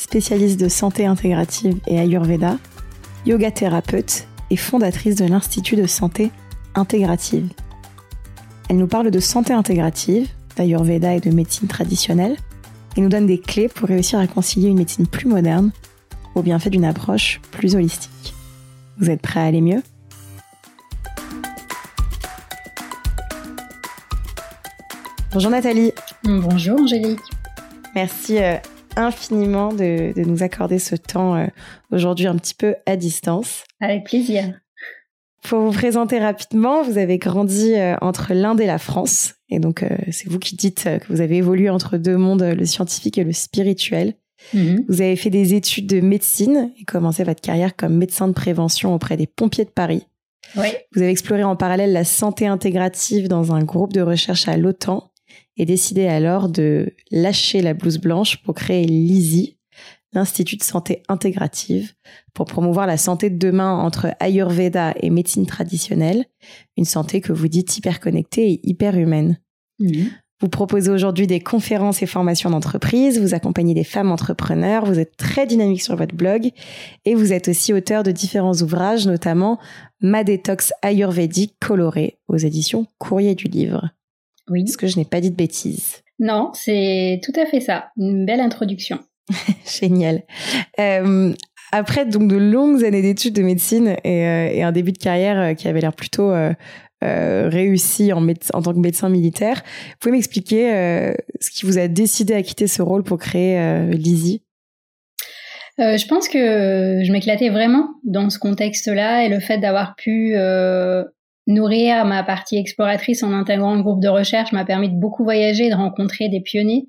spécialiste de santé intégrative et Ayurveda, yoga thérapeute et fondatrice de l'Institut de santé intégrative. Elle nous parle de santé intégrative, d'Ayurveda et de médecine traditionnelle, et nous donne des clés pour réussir à concilier une médecine plus moderne au bienfait d'une approche plus holistique. Vous êtes prêts à aller mieux? Bonjour Nathalie. Bonjour Angélique. Merci euh, infiniment de, nous accorder ce temps euh, aujourd'hui un petit peu à distance. Avec plaisir. Pour vous présenter rapidement, vous avez grandi euh, entre l'Inde et la France. Et donc, c'est vous qui dites que vous avez évolué entre deux mondes, le scientifique et le spirituel. Mhm. Vous avez fait des études de médecine et commencé votre carrière comme médecin de prévention auprès des pompiers de Paris. Oui. Vous avez exploré en parallèle la santé intégrative dans un groupe de recherche à l'OTAN et décidé alors de lâcher la blouse blanche pour créer l'ISI, l'Institut de santé intégrative, pour promouvoir la santé de demain entre Ayurveda et médecine traditionnelle, une santé que vous dites hyper connectée et hyper humaine. Vous proposez aujourd'hui des conférences et formations d'entreprise, vous accompagnez des femmes entrepreneurs, vous êtes très dynamique sur votre blog et vous êtes aussi auteur de différents ouvrages, notamment Ma détox ayurvédique colorée aux éditions Courrier du Livre. Oui. Parce que je n'ai pas dit de bêtises. Non, c'est tout à fait ça. Une belle introduction. Génial. Euh, après donc de longues années d'études de médecine et, euh, un début de carrière euh, qui avait l'air plutôt réussi en, en, tant que médecin militaire, vous pouvez m'expliquer ce qui vous a décidé à quitter ce rôle pour créer l'ISI je pense que je m'éclatais vraiment dans ce contexte-là et le fait d'avoir pu nourrir ma partie exploratrice en intégrant le groupe de recherche m'a permis de beaucoup voyager et de rencontrer des pionniers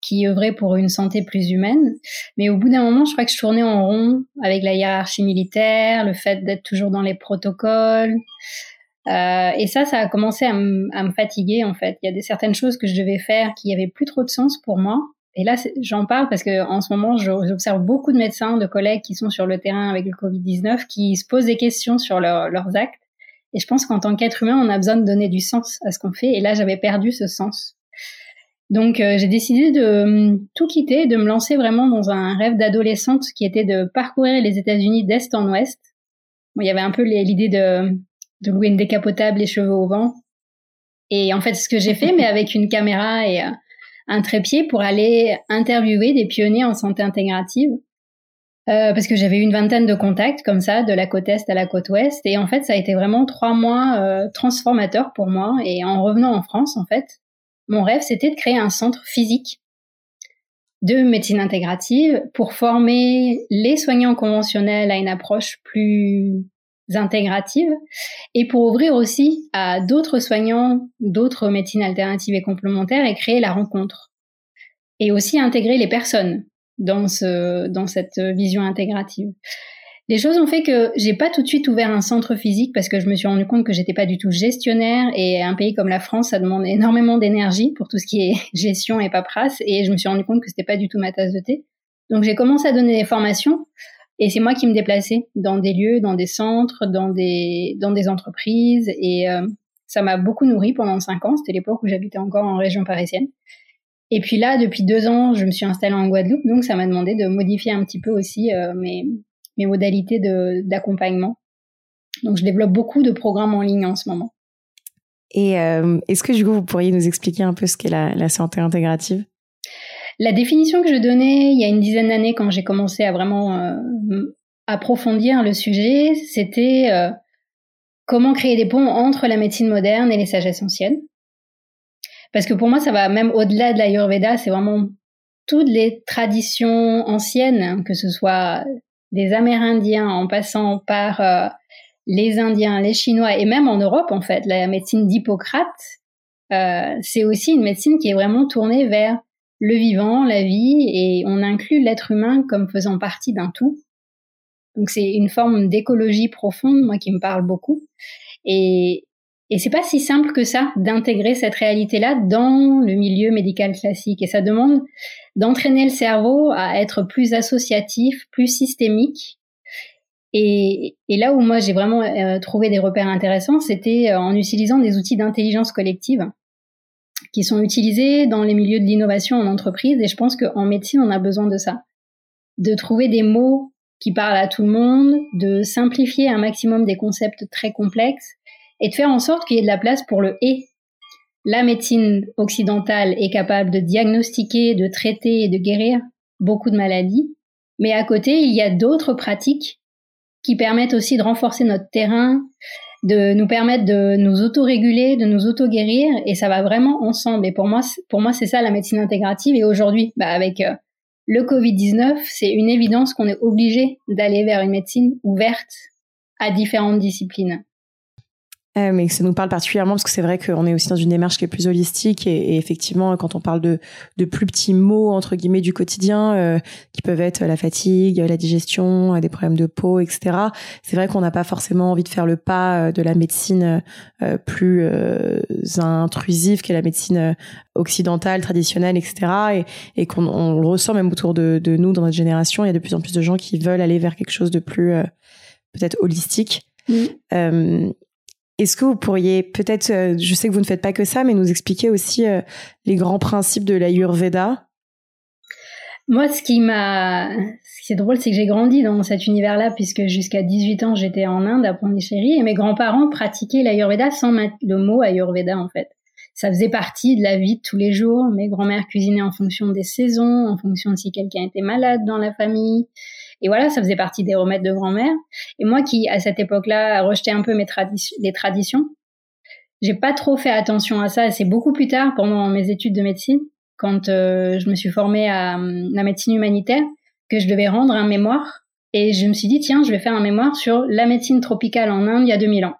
qui œuvraient pour une santé plus humaine. Mais au bout d'un moment, je crois que je tournais en rond avec la hiérarchie militaire, le fait d'être toujours dans les protocoles. Euh, et ça, ça a commencé à, me fatiguer en fait. Il y a des certaines choses que je devais faire qui avaient plus trop de sens pour moi. Et là, j'en parle parce que en ce moment, j'observe beaucoup de médecins, de collègues qui sont sur le terrain avec le Covid-19, qui se posent des questions sur leurs actes et je pense qu'en tant qu'être humain, on a besoin de donner du sens à ce qu'on fait. Et là, j'avais perdu ce sens. Donc, euh, j'ai décidé de hum, tout quitter, de me lancer vraiment dans un rêve d'adolescente qui était de parcourir les États-Unis d'est en ouest. Il y avait un peu l'idée de, de louer une décapotable, les cheveux au vent. Et en fait, ce que j'ai fait, mais avec une caméra et euh, un trépied pour aller interviewer des pionniers en santé intégrative euh, parce que j'avais une vingtaine de contacts comme ça, de la côte est à la côte ouest, et en fait ça a été vraiment trois mois euh, transformateurs pour moi. Et en revenant en France, en fait, mon rêve c'était de créer un centre physique de médecine intégrative pour former les soignants conventionnels à une approche plus intégrative et pour ouvrir aussi à d'autres soignants, d'autres médecines alternatives et complémentaires et créer la rencontre. Et aussi intégrer les personnes dans ce dans cette vision intégrative. Les choses ont fait que j'ai pas tout de suite ouvert un centre physique parce que je me suis rendu compte que j'étais pas du tout gestionnaire et un pays comme la France ça demande énormément d'énergie pour tout ce qui est gestion et paperasse et je me suis rendu compte que c'était pas du tout ma tasse de thé. Donc j'ai commencé à donner des formations et c'est moi qui me déplaçais dans des lieux, dans des centres, dans des dans des entreprises et euh, ça m'a beaucoup nourri pendant cinq ans. C'était l'époque où j'habitais encore en région parisienne. Et puis là, depuis deux ans, je me suis installée en Guadeloupe, donc ça m'a demandé de modifier un petit peu aussi euh, mes, mes modalités d'accompagnement. Donc je développe beaucoup de programmes en ligne en ce moment. Et euh, est-ce que du coup, vous pourriez nous expliquer un peu ce qu'est la, la santé intégrative? La définition que je donnais il y a une dizaine d'années quand j'ai commencé à vraiment euh, approfondir le sujet, c'était euh, comment créer des ponts entre la médecine moderne et les sagesses anciennes. Parce que pour moi, ça va même au-delà de l'Ayurveda, c'est vraiment toutes les traditions anciennes, que ce soit des Amérindiens en passant par euh, les Indiens, les Chinois et même en Europe en fait, la médecine d'Hippocrate, euh, c'est aussi une médecine qui est vraiment tournée vers le vivant, la vie, et on inclut l'être humain comme faisant partie d'un tout. Donc c'est une forme d'écologie profonde, moi qui me parle beaucoup. Et, et c'est pas si simple que ça d'intégrer cette réalité-là dans le milieu médical classique. Et ça demande d'entraîner le cerveau à être plus associatif, plus systémique. Et, là où moi j'ai vraiment euh, trouvé des repères intéressants, c'était euh, en utilisant des outils d'intelligence collective qui sont utilisés dans les milieux de l'innovation en entreprise. Et je pense qu'en médecine, on a besoin de ça. De trouver des mots qui parlent à tout le monde, de simplifier un maximum des concepts très complexes et de faire en sorte qu'il y ait de la place pour le et. La médecine occidentale est capable de diagnostiquer, de traiter et de guérir beaucoup de maladies, mais à côté, il y a d'autres pratiques qui permettent aussi de renforcer notre terrain, de nous permettre de nous auto-réguler, de nous auto-guérir, et ça va vraiment ensemble. Et pour moi, pour moi, c'est ça la médecine intégrative. Et aujourd'hui, bah, avec euh, le Covid-19, c'est une évidence qu'on est obligé d'aller vers une médecine ouverte à différentes disciplines. Euh, mais ça nous parle particulièrement parce que c'est vrai qu'on est aussi dans une démarche qui est plus holistique et, effectivement quand on parle de, de plus petits mots entre guillemets du quotidien euh, qui peuvent être la fatigue, la digestion, des problèmes de peau, etc. C'est vrai qu'on n'a pas forcément envie de faire le pas euh, de la médecine plus intrusive qu'est la médecine occidentale, traditionnelle, etc. Et, et qu'on on le ressent même autour de, de, nous dans notre génération. Il y a de plus en plus de gens qui veulent aller vers quelque chose de plus peut-être holistique. Euh, est-ce que vous pourriez peut-être, euh, je sais que vous ne faites pas que ça, mais nous expliquer aussi euh, les grands principes de l'Ayurveda Moi, ce qui m'a, ce qui est drôle, c'est que j'ai grandi dans cet univers-là, puisque jusqu'à 18 ans, j'étais en Inde, à Pondichéry, et mes grands-parents pratiquaient l'Ayurveda sans le mot Ayurveda, en fait. Ça faisait partie de la vie de tous les jours. Mes grands-mères cuisinaient en fonction des saisons, en fonction de si quelqu'un était malade dans la famille. Et voilà, ça faisait partie des remèdes de grand-mère. Et moi qui, à cette époque-là, rejetais un peu mes les traditions, j'ai pas trop fait attention à ça. C'est beaucoup plus tard, pendant mes études de médecine, quand euh, je me suis formée à, la médecine humanitaire, que je devais rendre un mémoire. Et je me suis dit, tiens, je vais faire un mémoire sur la médecine tropicale en Inde il y a 2000 ans.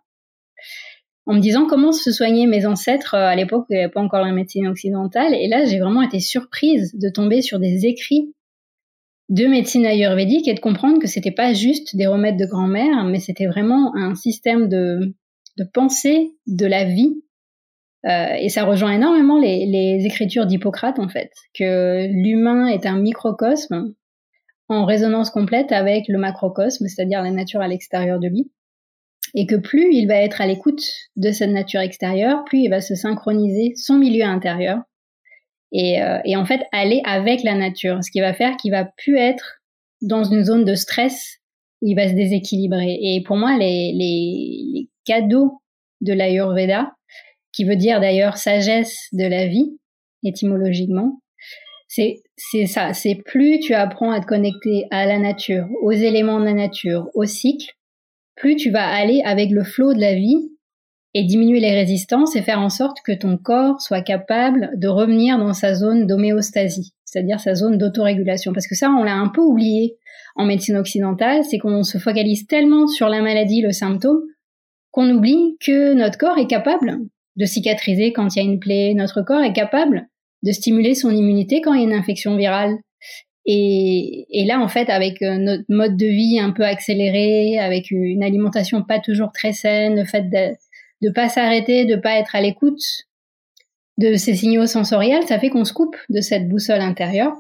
En me disant comment se soignaient mes ancêtres euh, à l'époque, il n'y avait pas encore la médecine occidentale. Et là, j'ai vraiment été surprise de tomber sur des écrits de médecine ayurvédique et de comprendre que c'était pas juste des remèdes de grand-mère, mais c'était vraiment un système de, de pensée de la vie. Euh, et ça rejoint énormément les, les écritures d'Hippocrate, en fait, que l'humain est un microcosme en résonance complète avec le macrocosme, c'est-à-dire la nature à l'extérieur de lui. Et que plus il va être à l'écoute de cette nature extérieure, plus il va se synchroniser son milieu intérieur et, euh, et, en fait aller avec la nature, ce qui va faire qu'il va plus être dans une zone de stress il va se déséquilibrer. Et pour moi, les, les, les cadeaux de l'Ayurveda, qui veut dire d'ailleurs sagesse de la vie, étymologiquement, c'est c'est ça, c'est plus tu apprends à te connecter à la nature, aux éléments de la nature, au cycle, plus tu vas aller avec le flot de la vie et diminuer les résistances et faire en sorte que ton corps soit capable de revenir dans sa zone d'homéostasie, c'est-à-dire sa zone d'autorégulation. Parce que ça, on l'a un peu oublié en médecine occidentale, c'est qu'on se focalise tellement sur la maladie, le symptôme, qu'on oublie que notre corps est capable de cicatriser quand il y a une plaie, notre corps est capable de stimuler son immunité quand il y a une infection virale. Et, là, en fait, avec euh, notre mode de vie un peu accéléré, avec une alimentation pas toujours très saine, le fait de, pas s'arrêter, de pas être à l'écoute de ces signaux sensoriels, ça fait qu'on se coupe de cette boussole intérieure.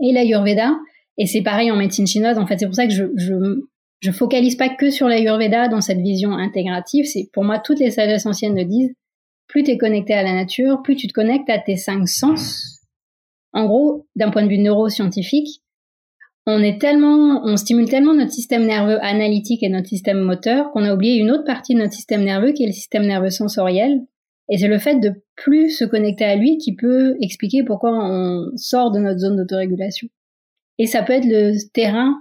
Et l'Ayurveda, et c'est pareil en médecine chinoise, en fait, c'est pour ça que je, je, je focalise pas que sur l'Ayurveda dans cette vision intégrative, c'est pour moi toutes les sagesses anciennes le disent, plus tu es connecté à la nature, plus tu te connectes à tes cinq sens. En gros, d'un point de vue neuroscientifique, on est tellement, on stimule tellement notre système nerveux analytique et notre système moteur qu'on a oublié une autre partie de notre système nerveux qui est le système nerveux sensoriel. Et c'est le fait de plus se connecter à lui qui peut expliquer pourquoi on sort de notre zone d'autorégulation. Et ça peut être le terrain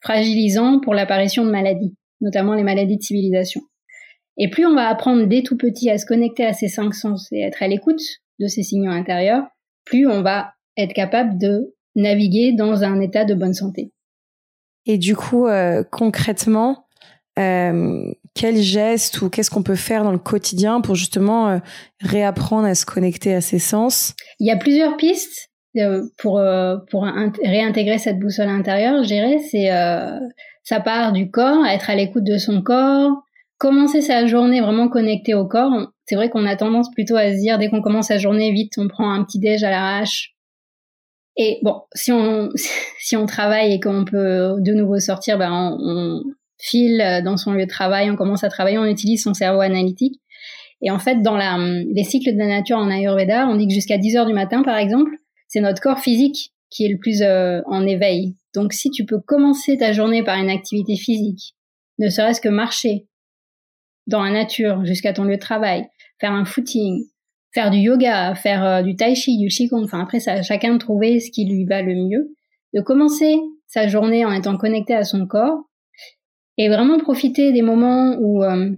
fragilisant pour l'apparition de maladies, notamment les maladies de civilisation. Et plus on va apprendre dès tout petit à se connecter à ces cinq sens et être à l'écoute de ces signaux intérieurs, plus on va être capable de naviguer dans un état de bonne santé. Et du coup, euh, concrètement, euh, quel geste ou qu'est-ce qu'on peut faire dans le quotidien pour justement euh, réapprendre à se connecter à ses sens? Il y a plusieurs pistes. pour pour réintégrer cette boussole intérieure, je dirais, c'est ça part du corps, être à l'écoute de son corps, commencer sa journée vraiment connecté au corps. C'est vrai qu'on a tendance plutôt à se dire dès qu'on commence sa journée vite, on prend un petit déj à l'arrache. Et bon, si on si on travaille et qu'on peut de nouveau sortir, ben on, file dans son lieu de travail, on commence à travailler, on utilise son cerveau analytique. Et en fait, dans la, les cycles de la nature en Ayurveda, on dit que jusqu'à 10 heures du matin, par exemple, c'est notre corps physique qui est le plus euh, en éveil. Donc, si tu peux commencer ta journée par une activité physique, ne serait-ce que marcher dans la nature jusqu'à ton lieu de travail, faire un footing, faire du yoga, faire euh, du tai chi, du qigong, enfin après ça, chacun de trouver ce qui lui va le mieux, de commencer sa journée en étant connecté à son corps et vraiment profiter des moments où euh,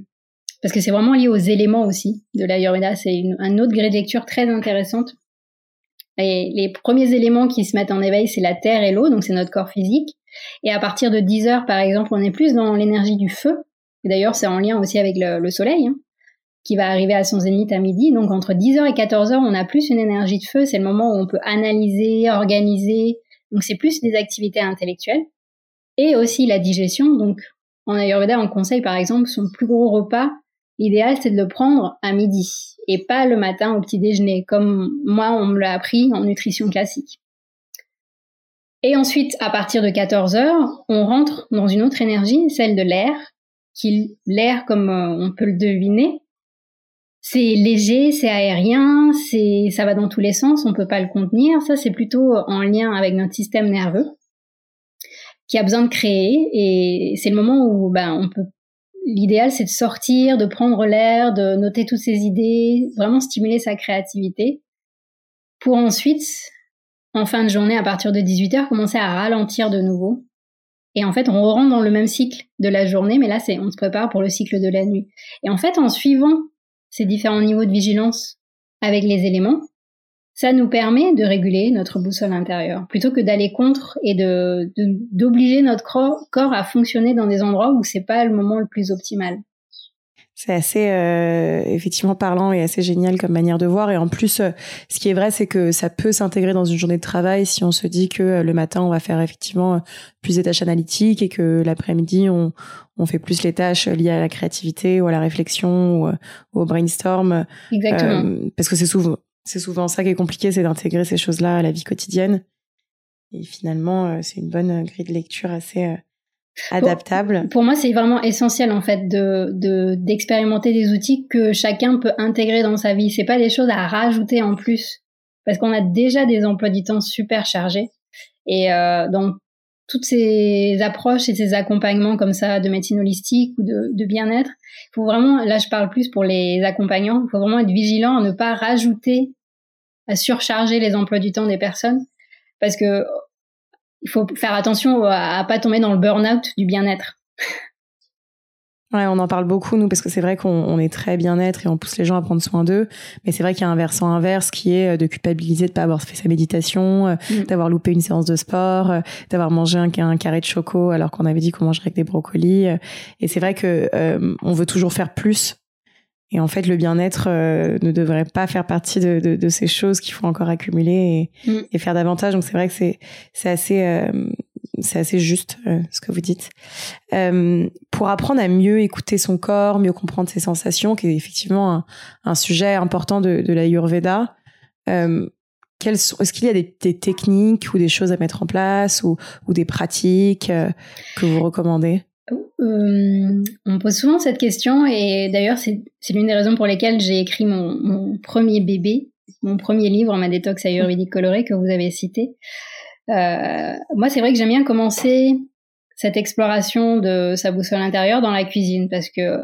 parce que c'est vraiment lié aux éléments aussi de l'Ayurveda. C'est un autre gré de lecture très intéressante. Et les premiers éléments qui se mettent en éveil, c'est la terre et l'eau, donc c'est notre corps physique. Et à partir de 10 heures, par exemple, on est plus dans l'énergie du feu. D'ailleurs, c'est en lien aussi avec le, soleil, hein, qui va arriver à son zénith à midi. Donc entre 10 heures et 14 heures, on a plus une énergie de feu. C'est le moment où on peut analyser, organiser. Donc c'est plus des activités intellectuelles. Et aussi la digestion. Donc en Ayurveda, on conseille par exemple son plus gros repas L'idéal, c'est de le prendre à midi et pas le matin au petit déjeuner, comme moi, on me l'a appris en nutrition classique. Et ensuite, à partir de 14 heures, on rentre dans une autre énergie, celle de l'air, qui l'air, comme euh, on peut le deviner, c'est léger, c'est aérien, c'est ça va dans tous les sens, on peut pas le contenir. Ça, c'est plutôt en lien avec notre système nerveux qui a besoin de créer et c'est le moment où ben, on peut l'idéal, c'est de sortir, de prendre l'air, de noter toutes ses idées, vraiment stimuler sa créativité, pour ensuite, en fin de journée, à partir de 18h, commencer à ralentir de nouveau. Et en fait, on rentre dans le même cycle de la journée, mais là, c'est, on se prépare pour le cycle de la nuit. Et en fait, en suivant ces différents niveaux de vigilance avec les éléments, ça nous permet de réguler notre boussole intérieure plutôt que d'aller contre et d'obliger notre corps à fonctionner dans des endroits où c'est pas le moment le plus optimal. C'est assez euh, effectivement parlant et assez génial comme manière de voir. Et en plus, euh, ce qui est vrai, c'est que ça peut s'intégrer dans une journée de travail si on se dit que euh, le matin, on va faire effectivement plus des tâches analytiques et que l'après-midi, on, on fait plus les tâches liées à la créativité ou à la réflexion ou, au brainstorm. Exactement. parce que c'est souvent, c'est souvent ça qui est compliqué, c'est d'intégrer ces choses-là à la vie quotidienne. Et finalement, euh, c'est une bonne grille de lecture assez euh, adaptable. Pour, moi, c'est vraiment essentiel en fait de d'expérimenter des outils que chacun peut intégrer dans sa vie. C'est pas des choses à rajouter en plus parce qu'on a déjà des emplois du temps super chargés. Et euh, dans toutes ces approches et ces accompagnements comme ça de médecine holistique ou de, de bien-être, il faut vraiment, là je parle plus pour les accompagnants, il faut vraiment être vigilant à ne pas rajouter à surcharger les emplois du temps des personnes parce que il faut faire attention à, à pas tomber dans le burn-out du bien-être. Ouais, on en parle beaucoup nous parce que c'est vrai qu'on est très bien-être et on pousse les gens à prendre soin d'eux, mais c'est vrai qu'il y a un versant inverse qui est euh, de culpabiliser de pas avoir fait sa méditation, euh, mm. d'avoir loupé une séance de sport, euh, d'avoir mangé un, un, carré de choco alors qu'on avait dit qu'on mangerait des brocolis. Et c'est vrai que on veut toujours faire plus et en fait, le bien-être euh, ne devrait pas faire partie de, de, de ces choses qu'il faut encore accumuler et, mm. et faire davantage. Donc c'est vrai que c'est c'est assez euh, c'est assez juste euh, ce que vous dites. pour apprendre à mieux écouter son corps, mieux comprendre ses sensations, qui est effectivement un, un sujet important de, de l'Ayurveda. Est-ce qu'il y a des, des, techniques ou des choses à mettre en place ou, ou des pratiques que vous recommandez? Euh, on me pose souvent cette question et d'ailleurs c'est l'une des raisons pour lesquelles j'ai écrit mon, premier bébé, mon premier livre, ma détox ayurvédique colorée que vous avez cité. Euh, moi c'est vrai que j'aime bien commencer cette exploration de sa boussole intérieure dans la cuisine parce que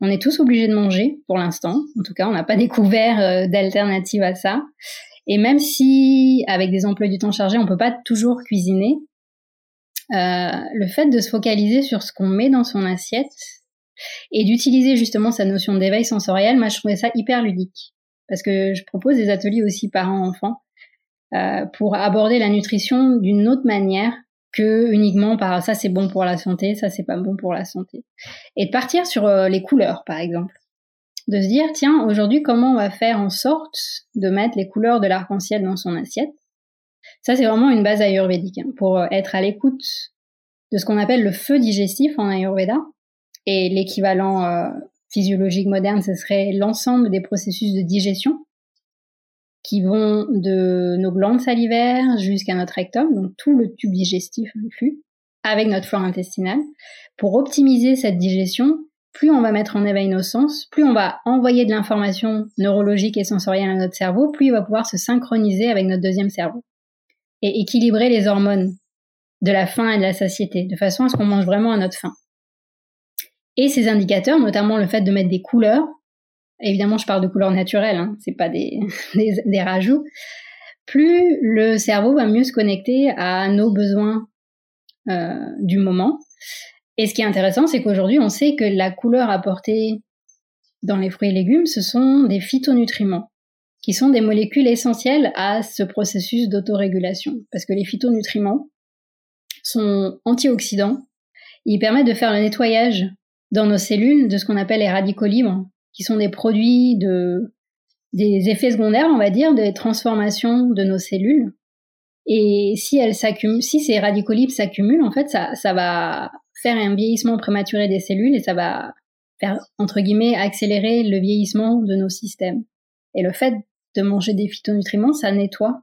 on est tous obligés de manger pour l'instant. En tout cas, on n'a pas découvert euh, d'alternative à ça. Et même si avec des emplois du temps chargés, on peut pas toujours cuisiner, le fait de se focaliser sur ce qu'on met dans son assiette et d'utiliser justement sa notion d'éveil sensoriel, moi je trouvais ça hyper ludique parce que je propose des ateliers aussi parents-enfants euh, pour aborder la nutrition d'une autre manière que uniquement par ça c'est bon pour la santé, ça c'est pas bon pour la santé. Et de partir sur euh, les couleurs par exemple. De se dire tiens aujourd'hui comment on va faire en sorte de mettre les couleurs de l'arc-en-ciel dans son assiette? Ça, c'est vraiment une base ayurvédique hein, pour être à l'écoute de ce qu'on appelle le feu digestif en Ayurveda. Et l'équivalent euh, physiologique moderne, ce serait l'ensemble des processus de digestion qui vont de nos glandes salivaires jusqu'à notre rectum, donc tout le tube digestif inclus, avec notre flore intestinale. Pour optimiser cette digestion, plus on va mettre en éveil nos sens, plus on va envoyer de l'information neurologique et sensorielle à notre cerveau, plus il va pouvoir se synchroniser avec notre deuxième cerveau et équilibrer les hormones de la faim et de la satiété, de façon à ce qu'on mange vraiment à notre faim. Et ces indicateurs, notamment le fait de mettre des couleurs, évidemment je parle de couleurs naturelles, hein, c'est pas des, rajouts, plus le cerveau va mieux se connecter à nos besoins euh, du moment. Et ce qui est intéressant, c'est qu'aujourd'hui, on sait que la couleur apportée dans les fruits et légumes, ce sont des phytonutriments, qui sont des molécules essentielles à ce processus d'autorégulation. Parce que les phytonutriments sont antioxydants, ils permettent de faire le nettoyage dans nos cellules de ce qu'on appelle les radicaux libres, qui sont des produits de des effets secondaires, on va dire, des transformations de nos cellules. Et si elles s'accumulent, si ces radicaux libres s'accumulent, en fait, ça, ça va faire un vieillissement prématuré des cellules et ça va faire, entre guillemets, accélérer le vieillissement de nos systèmes. Et le fait de manger des phytonutriments, ça nettoie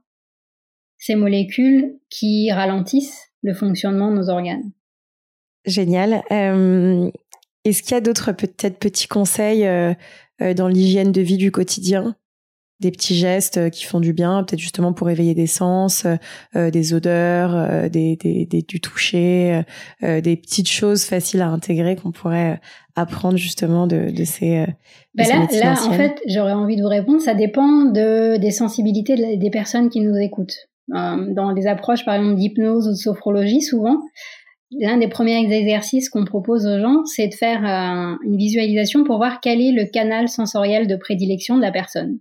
ces molécules qui ralentissent le fonctionnement de nos organes. Génial. Euh, est-ce qu'il y a d'autres peut-être petits conseils euh, euh, dans l'hygiène de vie du quotidien? Des petits gestes euh, qui font du bien, peut-être justement pour éveiller des sens, des odeurs, des, des, du toucher, des petites choses faciles à intégrer qu'on pourrait apprendre justement de, de ces. Ben là, là, en fait, j'aurais envie de vous répondre. Ça dépend de, des sensibilités des personnes qui nous écoutent. dans les approches, par exemple, d'hypnose ou de sophrologie, souvent, l'un des premiers exercices qu'on propose aux gens, c'est de faire euh, une visualisation pour voir quel est le canal sensoriel de prédilection de la personne.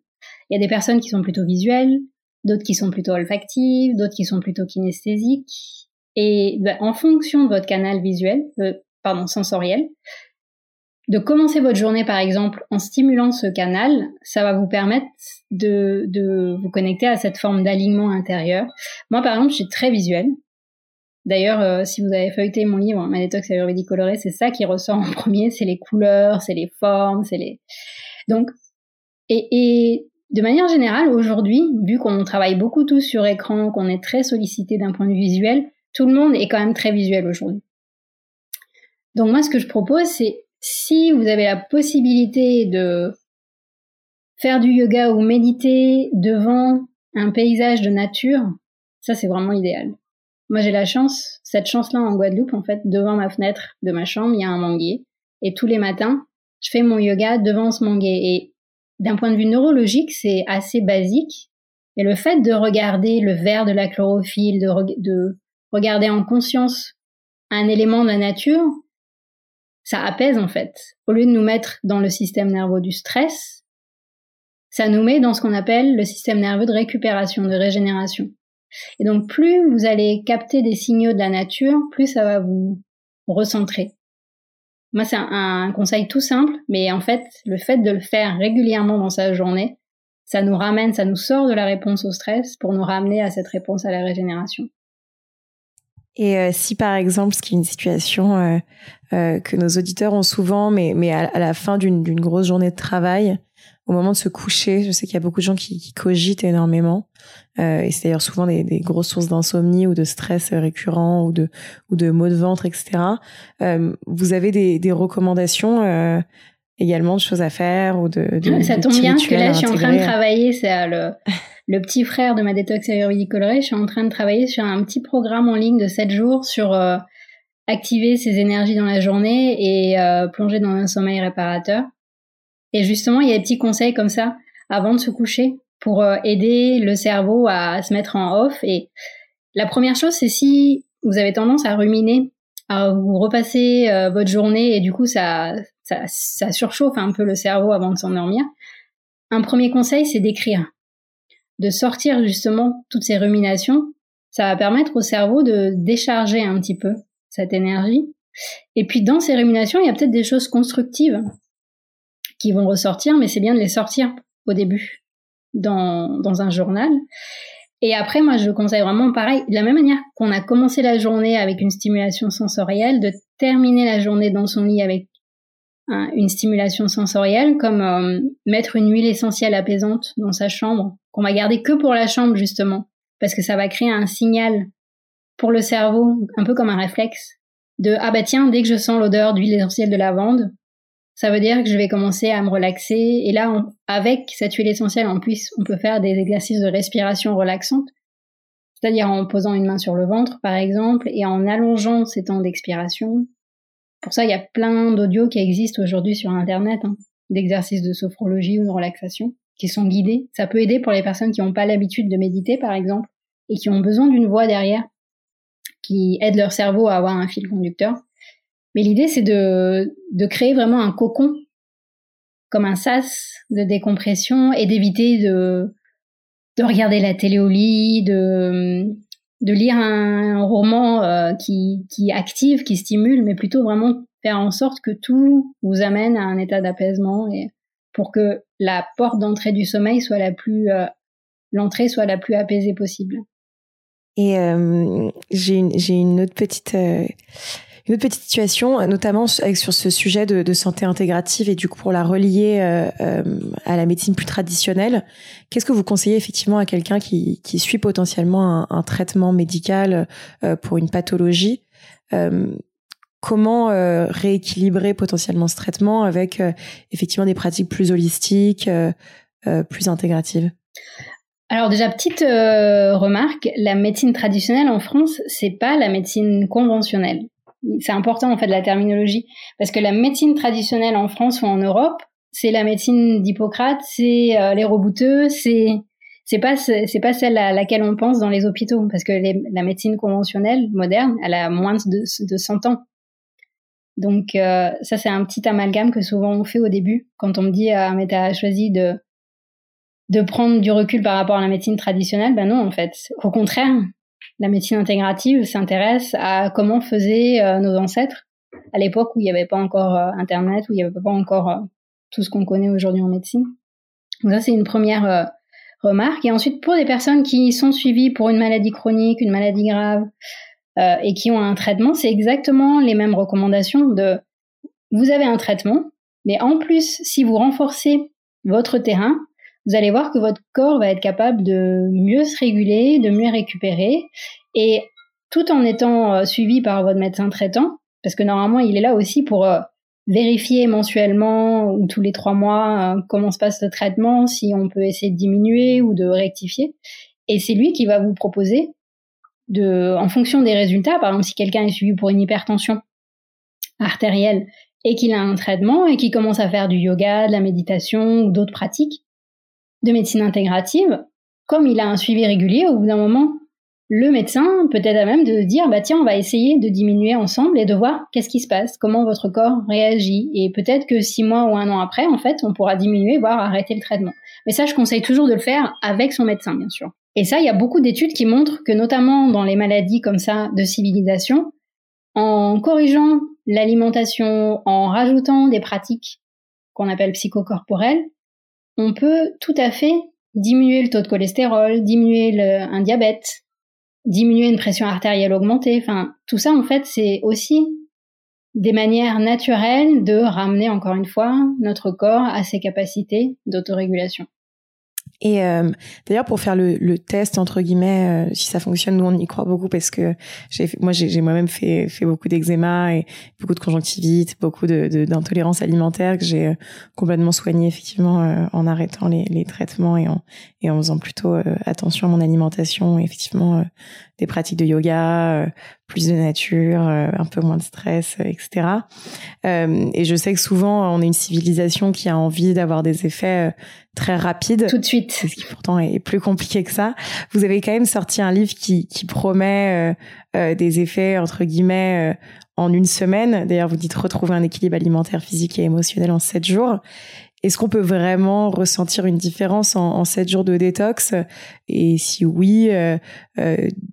Il y a des personnes qui sont plutôt visuelles, d'autres qui sont plutôt olfactives, d'autres qui sont plutôt kinesthésiques. Et ben, en fonction de votre canal visuel, euh, pardon, sensoriel, de commencer votre journée par exemple en stimulant ce canal, ça va vous permettre de, vous connecter à cette forme d'alignement intérieur. Moi par exemple, je suis très visuelle. D'ailleurs, euh, si vous avez feuilleté mon livre, Ma détox ayurvédique colorée, c'est ça qui ressort en premier, c'est les couleurs, c'est les formes, c'est les... Donc, et de manière générale, aujourd'hui, vu qu'on travaille beaucoup tous sur écran, qu'on est très sollicité d'un point de vue visuel, tout le monde est quand même très visuel aujourd'hui. Donc moi, ce que je propose, c'est si vous avez la possibilité de faire du yoga ou méditer devant un paysage de nature, ça c'est vraiment idéal. Moi, j'ai la chance, cette chance-là en Guadeloupe, en fait, devant ma fenêtre de ma chambre, il y a un manguier. Et tous les matins, je fais mon yoga devant ce manguier. Et d'un point de vue neurologique, c'est assez basique. Et le fait de regarder le vert de la chlorophylle, de, de regarder en conscience un élément de la nature, ça apaise en fait. Au lieu de nous mettre dans le système nerveux du stress, ça nous met dans ce qu'on appelle le système nerveux de récupération, de régénération. Et donc plus vous allez capter des signaux de la nature, plus ça va vous recentrer. Moi, c'est un, conseil tout simple, mais en fait, le fait de le faire régulièrement dans sa journée, ça nous ramène, ça nous sort de la réponse au stress pour nous ramener à cette réponse à la régénération. Et euh, si par exemple, ce qui est une situation euh, euh, que nos auditeurs ont souvent, mais, mais à, la fin d'une grosse journée de travail, au moment de se coucher, je sais qu'il y a beaucoup de gens qui, qui cogitent énormément, euh, et c'est d'ailleurs souvent des, des, grosses sources d'insomnie ou de stress récurrent ou de ou de maux de ventre, etc. Euh, vous avez des, des recommandations euh, également de choses à faire ou de, de ça tombe bien parce que là je suis en train de travailler, c'est le le petit frère de ma détox colorée, je suis en train de travailler sur un petit programme en ligne de 7 jours sur euh, activer ses énergies dans la journée et euh, plonger dans un sommeil réparateur. Et justement, il y a des petits conseils comme ça avant de se coucher pour euh, aider le cerveau à se mettre en off. Et la première chose, c'est si vous avez tendance à ruminer, à vous repasser euh, votre journée et du coup ça, ça, ça surchauffe un peu le cerveau avant de s'endormir. Un premier conseil, c'est d'écrire, de sortir justement toutes ces ruminations. Ça va permettre au cerveau de décharger un petit peu cette énergie. Et puis dans ces ruminations, il y a peut-être des choses constructives qui vont ressortir, mais c'est bien de les sortir au début dans, dans un journal. Et après, moi, je conseille vraiment pareil, de la même manière qu'on a commencé la journée avec une stimulation sensorielle, de terminer la journée dans son lit avec une stimulation sensorielle, comme euh, mettre une huile essentielle apaisante dans sa chambre, qu'on va garder que pour la chambre justement, parce que ça va créer un signal pour le cerveau, un peu comme un réflexe, de ah bah tiens, dès que je sens l'odeur d'huile essentielle de lavande, ça veut dire que je vais commencer à me relaxer. Et là, avec cette huile essentielle, en plus, on peut faire des exercices de respiration relaxante, c'est-à-dire en posant une main sur le ventre, par exemple, et en allongeant ces temps d'expiration. Pour ça, il y a plein d'audios qui existent aujourd'hui sur Internet, hein, d'exercices de sophrologie ou de relaxation, qui sont guidés. Ça peut aider pour les personnes qui n'ont pas l'habitude de méditer, par exemple, et qui ont besoin d'une voix derrière, qui aide leur cerveau à avoir un fil conducteur. Mais l'idée, c'est de, de créer vraiment un cocon, comme un sas de décompression et d'éviter de, de regarder la télé au lit, de, de lire un, roman euh, qui, qui active, qui stimule, mais plutôt vraiment faire en sorte que tout vous amène à un état d'apaisement et pour que la porte d'entrée du sommeil soit la plus, euh, l'entrée soit la plus apaisée possible. Et euh, j'ai une, une autre petite une autre petite situation, notamment avec, sur ce sujet de, santé intégrative et du coup pour la relier euh, euh, à la médecine plus traditionnelle, qu'est-ce que vous conseillez effectivement à quelqu'un qui, suit potentiellement un, traitement médical euh, pour une pathologie euh, Comment euh, rééquilibrer potentiellement ce traitement avec effectivement des pratiques plus holistiques, plus intégratives? Alors déjà petite remarque, la médecine traditionnelle en France, c'est pas la médecine conventionnelle c'est important en fait la terminologie parce que la médecine traditionnelle en France ou en Europe, c'est la médecine d'Hippocrate, c'est euh, les rebouteux, c'est c'est pas c'est pas celle à laquelle on pense dans les hôpitaux parce que la médecine conventionnelle moderne, elle a moins de, de 100 ans. Donc euh, ça c'est un petit amalgame que souvent on fait au début quand on me dit ah mais t'as choisi de de prendre du recul par rapport à la médecine traditionnelle, ben non en fait. Au contraire, la médecine intégrative s'intéresse à comment faisaient euh, nos ancêtres à l'époque où il n'y avait pas encore euh, Internet, où il n'y avait pas encore euh, tout ce qu'on connaît aujourd'hui en médecine. Donc ça, c'est une première remarque. Et ensuite, pour des personnes qui sont suivies pour une maladie chronique, une maladie grave, et qui ont un traitement, c'est exactement les mêmes recommandations de vous avez un traitement, mais en plus, si vous renforcez votre terrain, vous allez voir que votre corps va être capable de mieux se réguler, de mieux récupérer, et tout en étant euh, suivi par votre médecin traitant, parce que normalement il est là aussi pour euh, vérifier mensuellement ou tous les trois mois euh, comment se passe le traitement, si on peut essayer de diminuer ou de rectifier. Et c'est lui qui va vous proposer de, en fonction des résultats, par exemple si quelqu'un est suivi pour une hypertension artérielle et qu'il a un traitement et qu'il commence à faire du yoga, de la méditation ou d'autres pratiques, de médecine intégrative, comme il a un suivi régulier, au bout d'un moment, le médecin peut être à même de dire bah tiens on va essayer de diminuer ensemble et de voir qu'est-ce qui se passe, comment votre corps réagit et peut-être que six mois ou un an après en fait on pourra diminuer voire arrêter le traitement. Mais ça je conseille toujours de le faire avec son médecin bien sûr. Et ça il y a beaucoup d'études qui montrent que notamment dans les maladies comme ça de civilisation, en corrigeant l'alimentation, en rajoutant des pratiques qu'on appelle psychocorporelles, on peut tout à fait diminuer le taux de cholestérol, diminuer un diabète, diminuer une pression artérielle augmentée. Enfin, tout ça, en fait, c'est aussi des manières naturelles de ramener, encore une fois, notre corps à ses capacités d'autorégulation. Et euh, d'ailleurs, pour faire le, le, test entre guillemets, euh, si ça fonctionne, nous on y croit beaucoup parce que j'ai, moi j'ai, moi-même fait, fait beaucoup d'eczéma et beaucoup de conjonctivite, beaucoup de, d'intolérance alimentaire que j'ai euh, complètement soigné effectivement en arrêtant les, les, traitements et en, et en faisant plutôt attention à mon alimentation, et effectivement des pratiques de yoga, plus de nature, un peu moins de stress, etc. et je sais que souvent on est une civilisation qui a envie d'avoir des effets très rapide. Tout de suite. Ce qui pourtant est plus compliqué que ça. Vous avez quand même sorti un livre qui, qui promet euh, euh, des effets, entre guillemets, euh, en une semaine. D'ailleurs, vous dites retrouver un équilibre alimentaire, physique et émotionnel en sept jours. Est-ce qu'on peut vraiment ressentir une différence en, en sept jours de détox? Et si oui,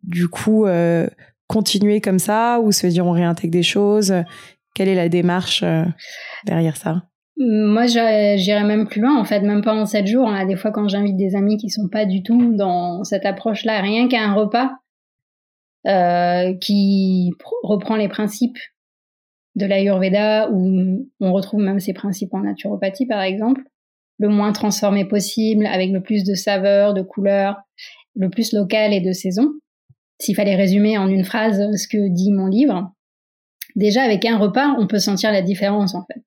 du coup, continuer comme ça ou se dire on réintègre des choses? Quelle est la démarche derrière ça? Moi, j'irais même plus loin, en fait, même pas en sept jours. Hein. Des fois, quand j'invite des amis qui sont pas du tout dans cette approche-là, rien qu'à un repas euh, qui reprend les principes de l'Ayurveda, où on retrouve même ces principes en naturopathie, par exemple, le moins transformé possible, avec le plus de saveurs, de couleurs, le plus local et de saison. S'il fallait résumer en une phrase ce que dit mon livre, déjà avec un repas, on peut sentir la différence en fait.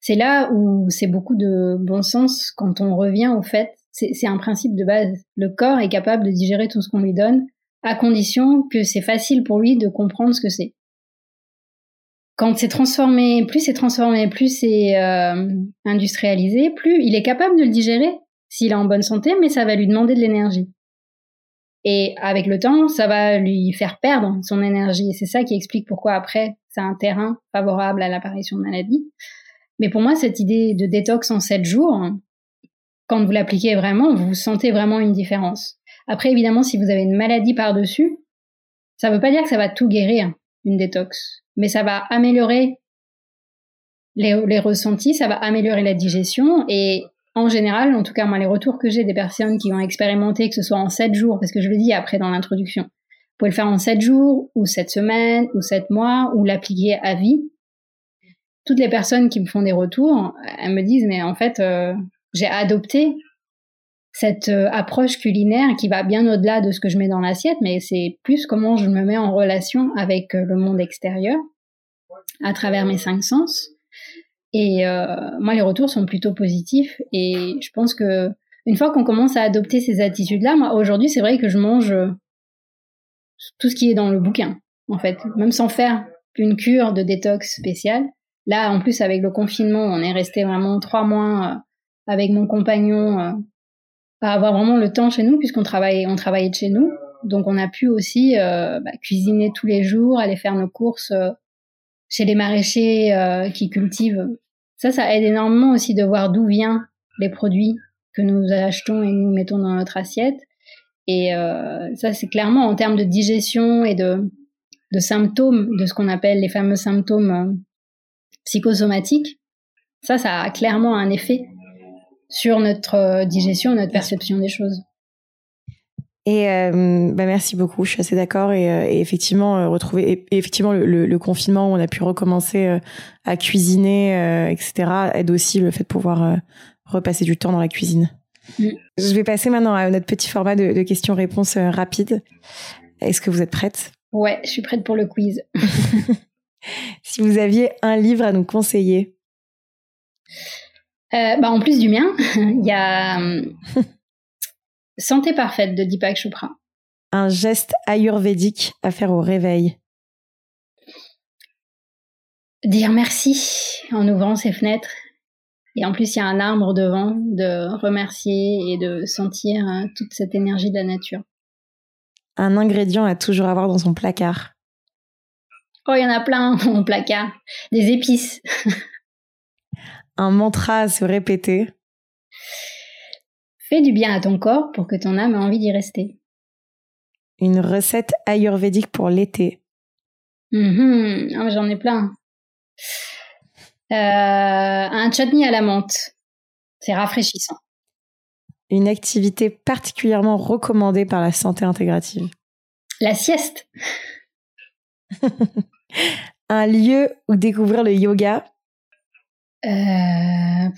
C'est là où c'est beaucoup de bon sens quand on revient au fait, c'est un principe de base. Le corps est capable de digérer tout ce qu'on lui donne, à condition que c'est facile pour lui de comprendre ce que c'est. Quand c'est transformé, plus c'est transformé, plus c'est euh, industrialisé, plus il est capable de le digérer s'il est en bonne santé, mais ça va lui demander de l'énergie. Et avec le temps, ça va lui faire perdre son énergie. C'est ça qui explique pourquoi après, c'est un terrain favorable à l'apparition de maladies. Mais pour moi, cette idée de détox en 7 jours, quand vous l'appliquez vraiment, vous sentez vraiment une différence. Après, évidemment, si vous avez une maladie par-dessus, ça ne veut pas dire que ça va tout guérir, une détox. Mais ça va améliorer les, les ressentis, ça va améliorer la digestion et en général, en tout cas moi les retours que j'ai des personnes qui ont expérimenté, que ce soit en 7 jours, parce que je le dis après dans l'introduction, vous pouvez le faire en 7 jours, ou 7 semaines, ou 7 mois, ou l'appliquer à vie. Toutes les personnes qui me font des retours, elles me disent, mais en fait, euh, j'ai adopté cette euh, approche culinaire qui va bien au-delà de ce que je mets dans l'assiette, mais c'est plus comment je me mets en relation avec euh, le monde extérieur à travers mes cinq sens. Et euh, moi, les retours sont plutôt positifs. Et je pense que une fois qu'on commence à adopter ces attitudes-là, moi aujourd'hui, c'est vrai que je mange tout ce qui est dans le bouquin, en fait, même sans faire une cure de détox spéciale. Là, en plus, avec le confinement, on est resté vraiment trois mois euh, avec mon compagnon euh, à avoir vraiment le temps chez nous, puisqu'on travaillait, on travaillait de chez nous. Donc, on a pu aussi bah, cuisiner tous les jours, aller faire nos courses chez les maraîchers euh, qui cultivent. Ça, ça aide énormément aussi de voir d'où viennent les produits que nous achetons et nous mettons dans notre assiette. Et euh, ça, c'est clairement en termes de digestion et de, de symptômes, de ce qu'on appelle les fameux symptômes euh, psychosomatiques. Ça, ça a clairement un effet sur notre digestion, notre perception des choses. Et euh, bah merci beaucoup, je suis assez d'accord. Et, euh, et, effectivement, euh, retrouver, effectivement, le, le, confinement où on a pu recommencer euh, à cuisiner, etc., aide aussi le fait de pouvoir repasser du temps dans la cuisine. Mm. Je vais passer maintenant à notre petit format de, de questions-réponses rapides. Est-ce que vous êtes prête? Ouais, je suis prête pour le quiz. si vous aviez un livre à nous conseiller. bah en plus du mien, il y a Santé parfaite de Deepak Chopra. Un geste ayurvédique à faire au réveil. Dire merci en ouvrant ses fenêtres. Et en plus, il y a un arbre devant, de remercier et de sentir hein, toute cette énergie de la nature. Un ingrédient à toujours avoir dans son placard. Oh, il y en a plein dans mon placard. Des épices. un mantra à se répéter. Fais du bien à ton corps pour que ton âme ait envie d'y rester. Une recette ayurvédique pour l'été. Mm J'en ai plein. Euh, un chutney à la menthe. C'est rafraîchissant. Une activité particulièrement recommandée par la santé intégrative. La sieste. un lieu où découvrir le yoga. Euh,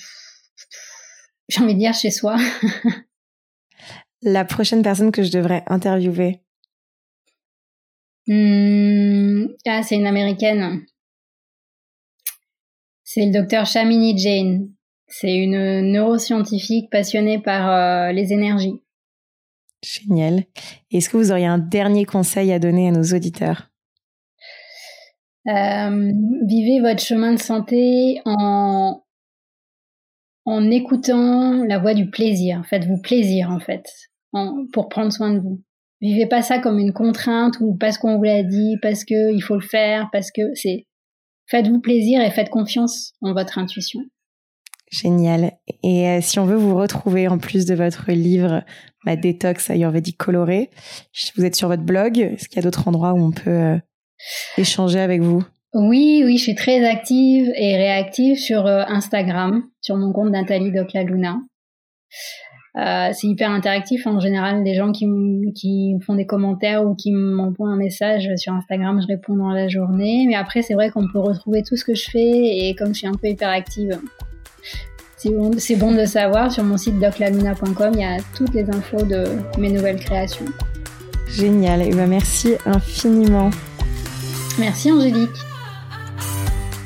j'ai envie de dire chez soi. La prochaine personne que je devrais interviewer. Hmm, ah, c'est une américaine. C'est le docteur Shamini Jane. C'est une neuroscientifique passionnée par euh, les énergies. Génial. Est-ce que vous auriez un dernier conseil à donner à nos auditeurs? Euh, Vivez votre chemin de santé en en écoutant la voix du plaisir. Faites-vous plaisir, en fait, pour prendre soin de vous. Vivez pas ça comme une contrainte ou parce qu'on vous l'a dit, parce que il faut le faire, parce que c'est. Faites-vous plaisir et faites confiance en votre intuition. Génial. Et euh, si on veut vous retrouver en plus de votre livre Ma détox ayurvédique coloré, vous êtes sur votre blog. Est-ce qu'il y a d'autres endroits où on peut euh, échanger avec vous? Oui, oui, je suis très active et réactive sur euh, Instagram, sur mon compte Nathalie Doclaluna. Euh, c'est hyper interactif en général. Les gens qui, qui font des commentaires ou qui m'envoient un message sur Instagram, je réponds dans la journée. Mais après, c'est vrai qu'on peut retrouver tout ce que je fais et comme je suis un peu hyper active, c'est bon, c'est bon de savoir. Sur mon site doclaluna.com, il y a toutes les infos de mes nouvelles créations. Génial. Et ben merci infiniment. Merci Angélique.